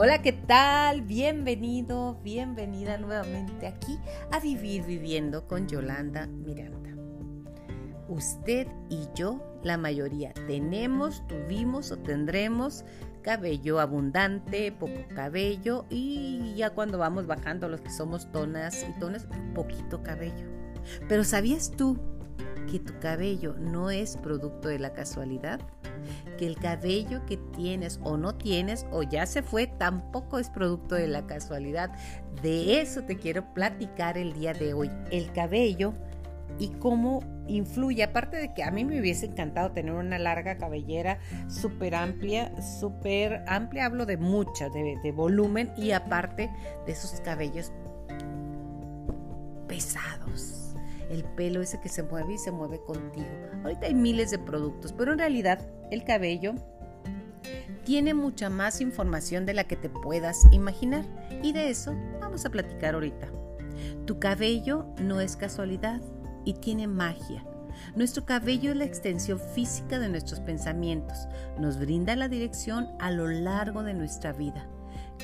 Hola, ¿qué tal? Bienvenido, bienvenida nuevamente aquí a Vivir Viviendo con Yolanda Miranda. Usted y yo, la mayoría, tenemos, tuvimos o tendremos cabello abundante, poco cabello y ya cuando vamos bajando los que somos tonas y tonas, poquito cabello. Pero ¿sabías tú que tu cabello no es producto de la casualidad? Que el cabello que tienes o no tienes o ya se fue tampoco es producto de la casualidad. De eso te quiero platicar el día de hoy. El cabello y cómo influye, aparte de que a mí me hubiese encantado tener una larga cabellera súper amplia, súper amplia, hablo de mucha, de, de, volumen y aparte de esos cabellos pesados. El pelo ese que se mueve y se mueve contigo. Ahorita hay miles de productos, pero en realidad el cabello tiene mucha más información de la que te puedas imaginar y de eso vamos a platicar ahorita. Tu cabello no es casualidad y tiene magia. Nuestro cabello es la extensión física de nuestros pensamientos, nos brinda la dirección a lo largo de nuestra vida.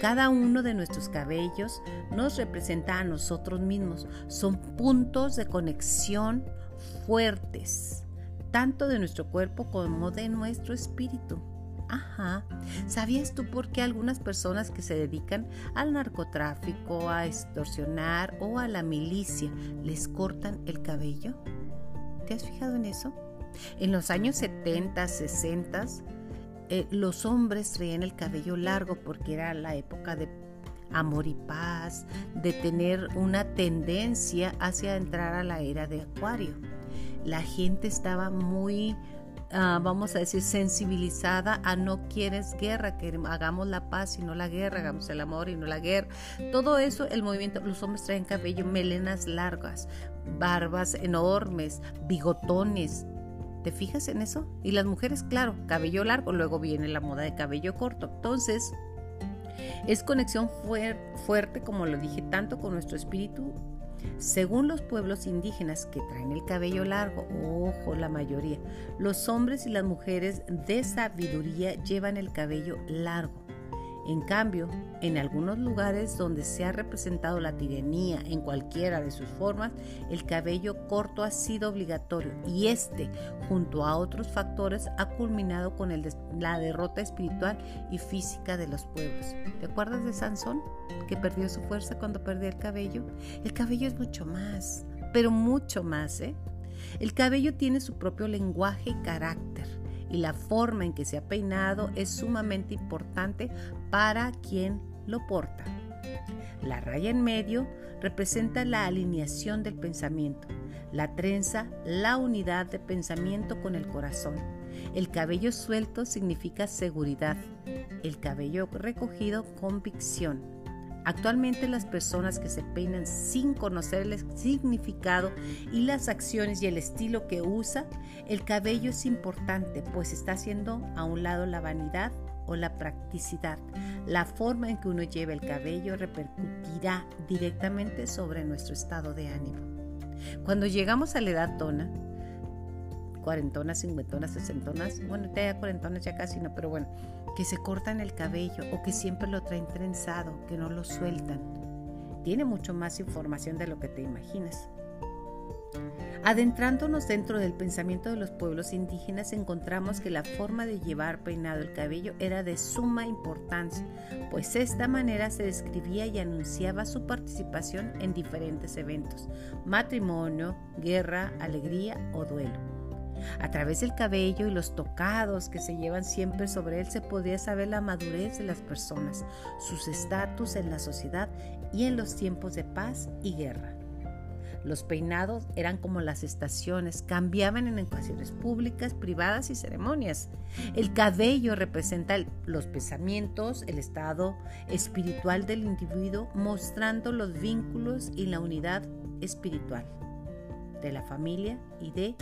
Cada uno de nuestros cabellos nos representa a nosotros mismos, son puntos de conexión fuertes, tanto de nuestro cuerpo como de nuestro espíritu. Ajá. ¿Sabías tú por qué algunas personas que se dedican al narcotráfico, a extorsionar o a la milicia les cortan el cabello? ¿Te has fijado en eso? En los años 70, 60, eh, los hombres traían el cabello largo porque era la época de amor y paz, de tener una tendencia hacia entrar a la era de Acuario. La gente estaba muy Ah, vamos a decir, sensibilizada a no quieres guerra, que hagamos la paz y no la guerra, hagamos el amor y no la guerra. Todo eso, el movimiento, los hombres traen cabello, melenas largas, barbas enormes, bigotones. ¿Te fijas en eso? Y las mujeres, claro, cabello largo, luego viene la moda de cabello corto. Entonces, es conexión fuerte, como lo dije, tanto con nuestro espíritu según los pueblos indígenas que traen el cabello largo, ojo la mayoría, los hombres y las mujeres de sabiduría llevan el cabello largo. En cambio, en algunos lugares donde se ha representado la tiranía en cualquiera de sus formas, el cabello corto ha sido obligatorio y este, junto a otros factores, ha culminado con la derrota espiritual y física de los pueblos. ¿Te acuerdas de Sansón, que perdió su fuerza cuando perdió el cabello? El cabello es mucho más, pero mucho más, ¿eh? El cabello tiene su propio lenguaje y carácter y la forma en que se ha peinado es sumamente importante para quien lo porta. La raya en medio representa la alineación del pensamiento, la trenza, la unidad de pensamiento con el corazón. El cabello suelto significa seguridad, el cabello recogido convicción. Actualmente las personas que se peinan sin conocer el significado y las acciones y el estilo que usa, el cabello es importante, pues está haciendo a un lado la vanidad la practicidad. La forma en que uno lleva el cabello repercutirá directamente sobre nuestro estado de ánimo. Cuando llegamos a la edad tona, cuarentonas, cincuentonas, sesentonas, bueno, ya cuarentonas ya casi no, pero bueno, que se cortan el cabello o que siempre lo traen trenzado, que no lo sueltan. Tiene mucho más información de lo que te imaginas. Adentrándonos dentro del pensamiento de los pueblos indígenas encontramos que la forma de llevar peinado el cabello era de suma importancia, pues esta manera se describía y anunciaba su participación en diferentes eventos, matrimonio, guerra, alegría o duelo. A través del cabello y los tocados que se llevan siempre sobre él se podía saber la madurez de las personas, sus estatus en la sociedad y en los tiempos de paz y guerra. Los peinados eran como las estaciones, cambiaban en ocasiones públicas, privadas y ceremonias. El cabello representa los pensamientos, el estado espiritual del individuo, mostrando los vínculos y la unidad espiritual de la familia y de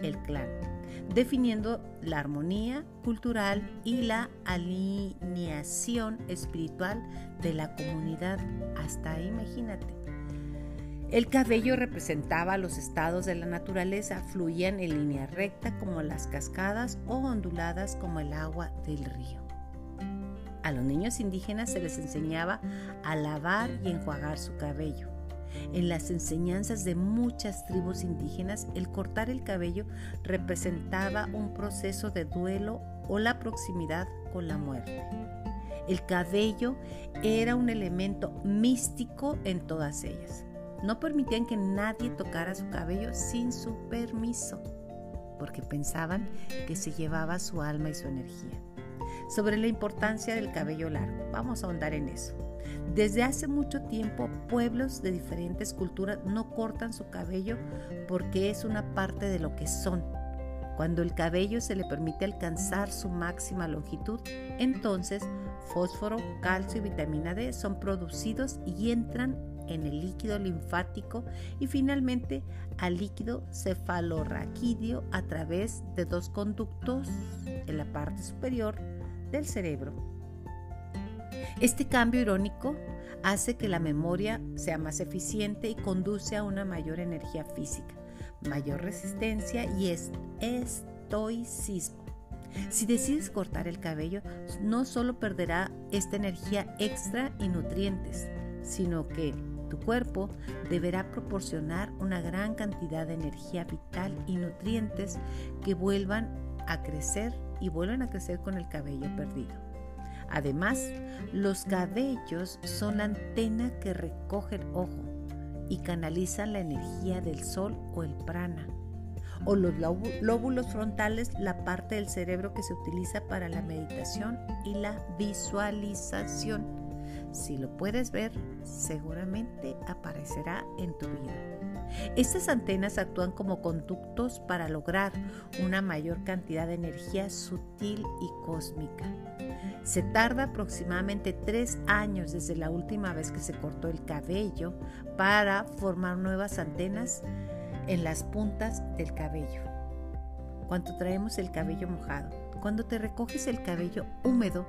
el clan, definiendo la armonía cultural y la alineación espiritual de la comunidad. Hasta ahí, imagínate. El cabello representaba los estados de la naturaleza, fluían en línea recta como las cascadas o onduladas como el agua del río. A los niños indígenas se les enseñaba a lavar y enjuagar su cabello. En las enseñanzas de muchas tribus indígenas, el cortar el cabello representaba un proceso de duelo o la proximidad con la muerte. El cabello era un elemento místico en todas ellas. No permitían que nadie tocara su cabello sin su permiso, porque pensaban que se llevaba su alma y su energía. Sobre la importancia del cabello largo, vamos a ahondar en eso. Desde hace mucho tiempo, pueblos de diferentes culturas no cortan su cabello porque es una parte de lo que son. Cuando el cabello se le permite alcanzar su máxima longitud, entonces fósforo, calcio y vitamina D son producidos y entran en el líquido linfático y finalmente al líquido cefalorraquídeo a través de dos conductos en la parte superior del cerebro. Este cambio irónico hace que la memoria sea más eficiente y conduce a una mayor energía física, mayor resistencia y estoicismo. Si decides cortar el cabello, no solo perderá esta energía extra y nutrientes, sino que tu cuerpo deberá proporcionar una gran cantidad de energía vital y nutrientes que vuelvan a crecer y vuelvan a crecer con el cabello perdido. Además, los cabellos son la antena que recoge el ojo y canalizan la energía del sol o el prana o los lóbulos frontales, la parte del cerebro que se utiliza para la meditación y la visualización. Si lo puedes ver, seguramente aparecerá en tu vida. Estas antenas actúan como conductos para lograr una mayor cantidad de energía sutil y cósmica. Se tarda aproximadamente tres años desde la última vez que se cortó el cabello para formar nuevas antenas en las puntas del cabello. Cuando traemos el cabello mojado, cuando te recoges el cabello húmedo,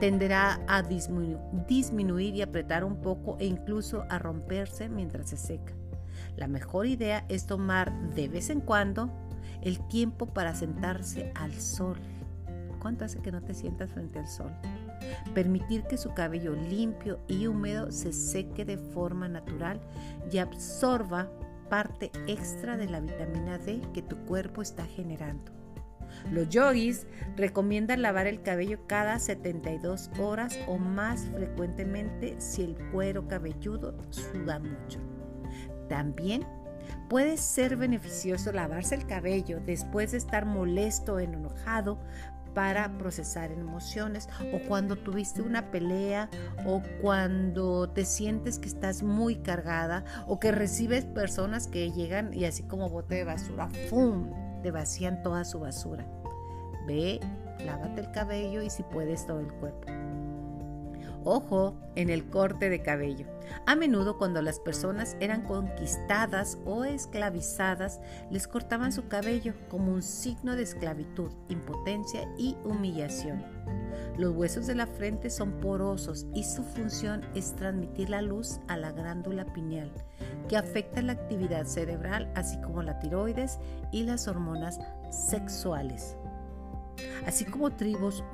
tenderá a disminuir y apretar un poco e incluso a romperse mientras se seca. La mejor idea es tomar de vez en cuando el tiempo para sentarse al sol. ¿Cuánto hace que no te sientas frente al sol? Permitir que su cabello limpio y húmedo se seque de forma natural y absorba parte extra de la vitamina D que tu cuerpo está generando. Los yogis recomiendan lavar el cabello cada 72 horas o más frecuentemente si el cuero cabelludo suda mucho. También puede ser beneficioso lavarse el cabello después de estar molesto o enojado para procesar emociones o cuando tuviste una pelea o cuando te sientes que estás muy cargada o que recibes personas que llegan y así como bote de basura, ¡fum! Te vacían toda su basura. Ve, lávate el cabello y si puedes todo el cuerpo. Ojo en el corte de cabello. A menudo cuando las personas eran conquistadas o esclavizadas, les cortaban su cabello como un signo de esclavitud, impotencia y humillación. Los huesos de la frente son porosos y su función es transmitir la luz a la glándula pineal, que afecta la actividad cerebral así como la tiroides y las hormonas sexuales. Así como tribus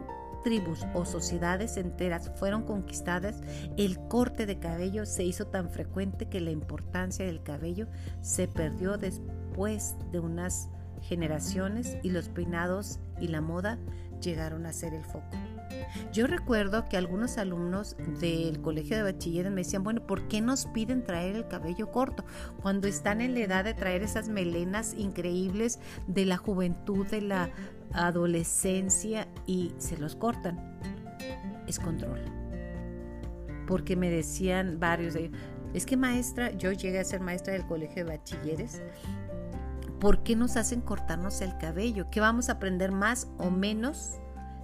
tribus o sociedades enteras fueron conquistadas, el corte de cabello se hizo tan frecuente que la importancia del cabello se perdió después de unas generaciones y los peinados y la moda llegaron a ser el foco. Yo recuerdo que algunos alumnos del colegio de bachilleres me decían, bueno, ¿por qué nos piden traer el cabello corto cuando están en la edad de traer esas melenas increíbles de la juventud, de la adolescencia y se los cortan. Es control. Porque me decían varios de ellos, es que maestra, yo llegué a ser maestra del colegio de bachilleres, ¿por qué nos hacen cortarnos el cabello? ¿Qué vamos a aprender más o menos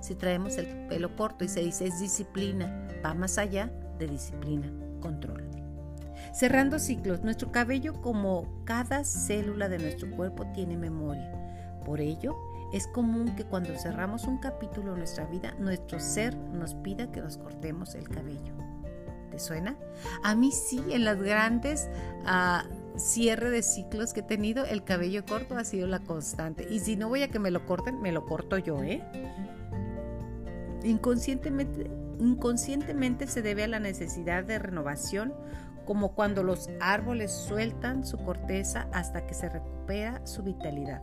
si traemos el pelo corto? Y se dice, es disciplina, va más allá de disciplina, control. Cerrando ciclos, nuestro cabello como cada célula de nuestro cuerpo tiene memoria. Por ello, es común que cuando cerramos un capítulo en nuestra vida, nuestro ser nos pida que nos cortemos el cabello. ¿Te suena? A mí sí, en las grandes uh, cierre de ciclos que he tenido, el cabello corto ha sido la constante. Y si no voy a que me lo corten, me lo corto yo, ¿eh? Inconscientemente, inconscientemente se debe a la necesidad de renovación, como cuando los árboles sueltan su corteza hasta que se recupera su vitalidad.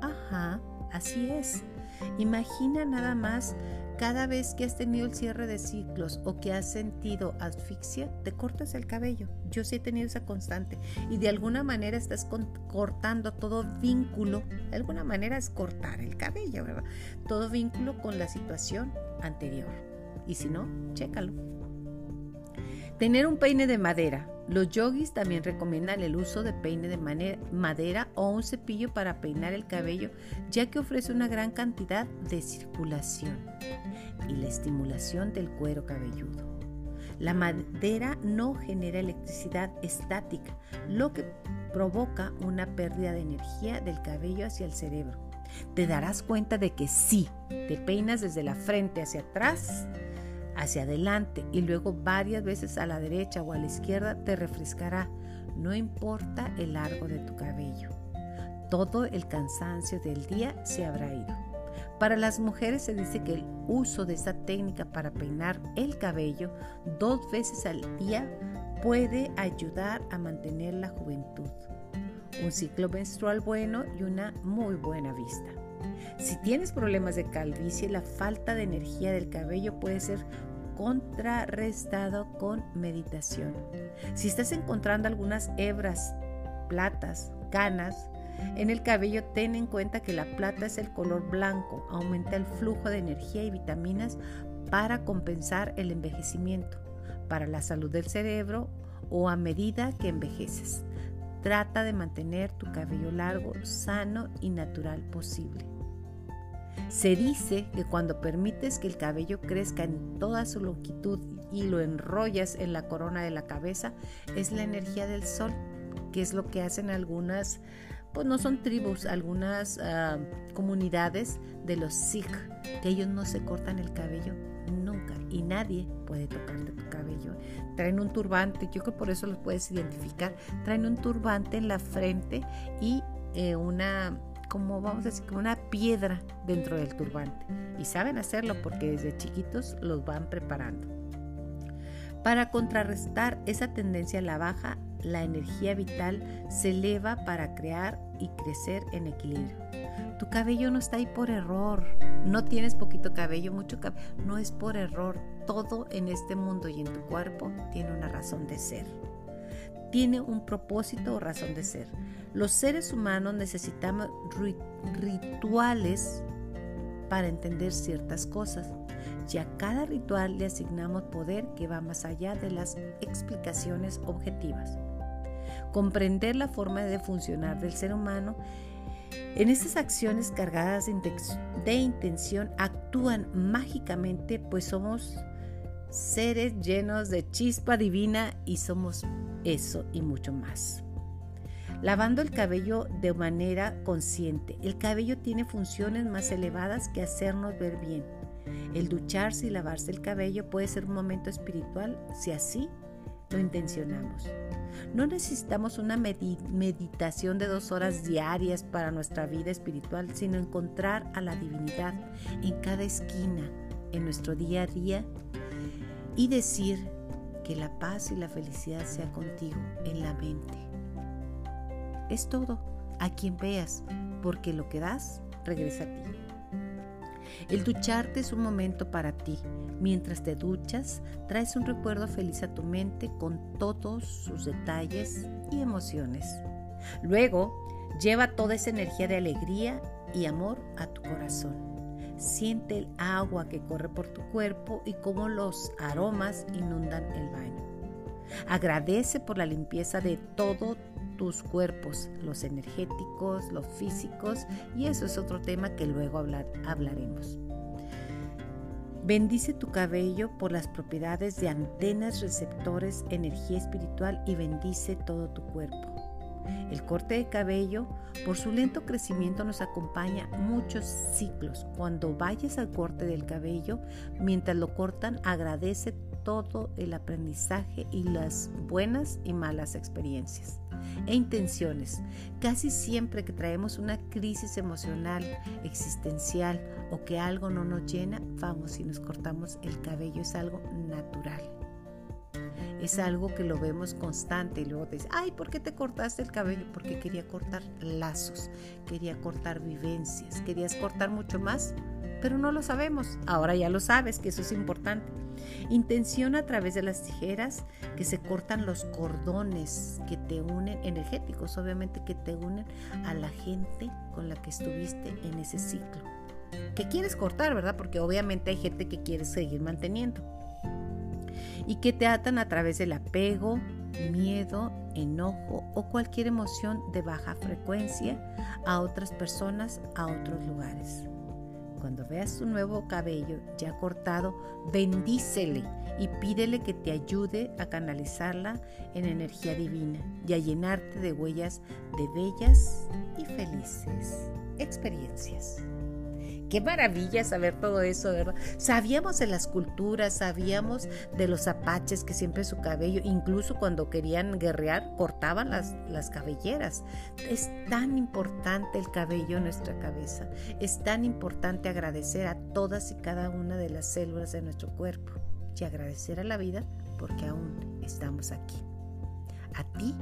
Ajá, así es. Imagina nada más cada vez que has tenido el cierre de ciclos o que has sentido asfixia, te cortas el cabello. Yo sí he tenido esa constante y de alguna manera estás cortando todo vínculo. De alguna manera es cortar el cabello, ¿verdad? Todo vínculo con la situación anterior. Y si no, chécalo. Tener un peine de madera. Los yogis también recomiendan el uso de peine de madera o un cepillo para peinar el cabello, ya que ofrece una gran cantidad de circulación y la estimulación del cuero cabelludo. La madera no genera electricidad estática, lo que provoca una pérdida de energía del cabello hacia el cerebro. Te darás cuenta de que si te peinas desde la frente hacia atrás, hacia adelante y luego varias veces a la derecha o a la izquierda te refrescará, no importa el largo de tu cabello. Todo el cansancio del día se habrá ido. Para las mujeres se dice que el uso de esta técnica para peinar el cabello dos veces al día puede ayudar a mantener la juventud, un ciclo menstrual bueno y una muy buena vista. Si tienes problemas de calvicie, la falta de energía del cabello puede ser contrarrestado con meditación. Si estás encontrando algunas hebras, platas, canas en el cabello, ten en cuenta que la plata es el color blanco, aumenta el flujo de energía y vitaminas para compensar el envejecimiento, para la salud del cerebro o a medida que envejeces. Trata de mantener tu cabello largo, sano y natural posible. Se dice que cuando permites que el cabello crezca en toda su longitud y lo enrollas en la corona de la cabeza, es la energía del sol, que es lo que hacen algunas, pues no son tribus, algunas ah, comunidades de los Sikh, que ellos no se cortan el cabello nunca y nadie puede tocarte tu cabello. Traen un turbante, yo creo que por eso los puedes identificar. Traen un turbante en la frente y eh, una como vamos a decir, como una piedra dentro del turbante. Y saben hacerlo porque desde chiquitos los van preparando. Para contrarrestar esa tendencia a la baja, la energía vital se eleva para crear y crecer en equilibrio. Tu cabello no está ahí por error. No tienes poquito cabello, mucho cabello. No es por error. Todo en este mundo y en tu cuerpo tiene una razón de ser tiene un propósito o razón de ser. Los seres humanos necesitamos rituales para entender ciertas cosas y a cada ritual le asignamos poder que va más allá de las explicaciones objetivas. Comprender la forma de funcionar del ser humano en estas acciones cargadas de intención actúan mágicamente pues somos seres llenos de chispa divina y somos eso y mucho más. Lavando el cabello de manera consciente. El cabello tiene funciones más elevadas que hacernos ver bien. El ducharse y lavarse el cabello puede ser un momento espiritual si así lo intencionamos. No necesitamos una meditación de dos horas diarias para nuestra vida espiritual, sino encontrar a la divinidad en cada esquina, en nuestro día a día y decir, que la paz y la felicidad sea contigo en la mente. Es todo, a quien veas, porque lo que das regresa a ti. El ducharte es un momento para ti. Mientras te duchas, traes un recuerdo feliz a tu mente con todos sus detalles y emociones. Luego, lleva toda esa energía de alegría y amor a tu corazón. Siente el agua que corre por tu cuerpo y cómo los aromas inundan el baño. Agradece por la limpieza de todos tus cuerpos, los energéticos, los físicos, y eso es otro tema que luego hablaremos. Bendice tu cabello por las propiedades de antenas receptores, energía espiritual y bendice todo tu cuerpo. El corte de cabello, por su lento crecimiento, nos acompaña muchos ciclos. Cuando vayas al corte del cabello, mientras lo cortan, agradece todo el aprendizaje y las buenas y malas experiencias. e intenciones. Casi siempre que traemos una crisis emocional, existencial o que algo no nos llena, vamos y nos cortamos el cabello. Es algo natural. Es algo que lo vemos constante y luego te dice, ay, ¿por qué te cortaste el cabello? Porque quería cortar lazos, quería cortar vivencias, querías cortar mucho más, pero no lo sabemos. Ahora ya lo sabes, que eso es importante. Intención a través de las tijeras que se cortan los cordones que te unen, energéticos obviamente, que te unen a la gente con la que estuviste en ese ciclo. Que quieres cortar, ¿verdad? Porque obviamente hay gente que quiere seguir manteniendo. Y que te atan a través del apego, miedo, enojo o cualquier emoción de baja frecuencia a otras personas, a otros lugares cuando veas tu nuevo cabello ya cortado, bendícele y pídele que te ayude a canalizarla en energía divina y a llenarte de huellas de bellas y felices experiencias. Qué maravilla saber todo eso, ¿verdad? Sabíamos de las culturas, sabíamos de los apaches que siempre su cabello, incluso cuando querían guerrear, cortaban las, las cabelleras. Es tan importante el cabello en nuestra cabeza. Es tan importante agradecer a todas y cada una de las células de nuestro cuerpo y agradecer a la vida porque aún estamos aquí a ti.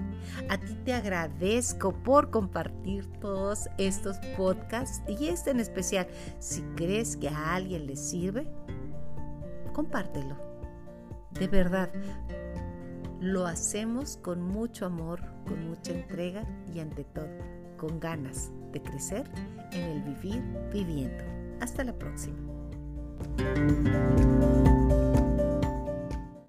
A ti te agradezco por compartir todos estos podcasts y este en especial. Si crees que a alguien le sirve, compártelo. De verdad, lo hacemos con mucho amor, con mucha entrega y ante todo, con ganas de crecer en el vivir viviendo. Hasta la próxima.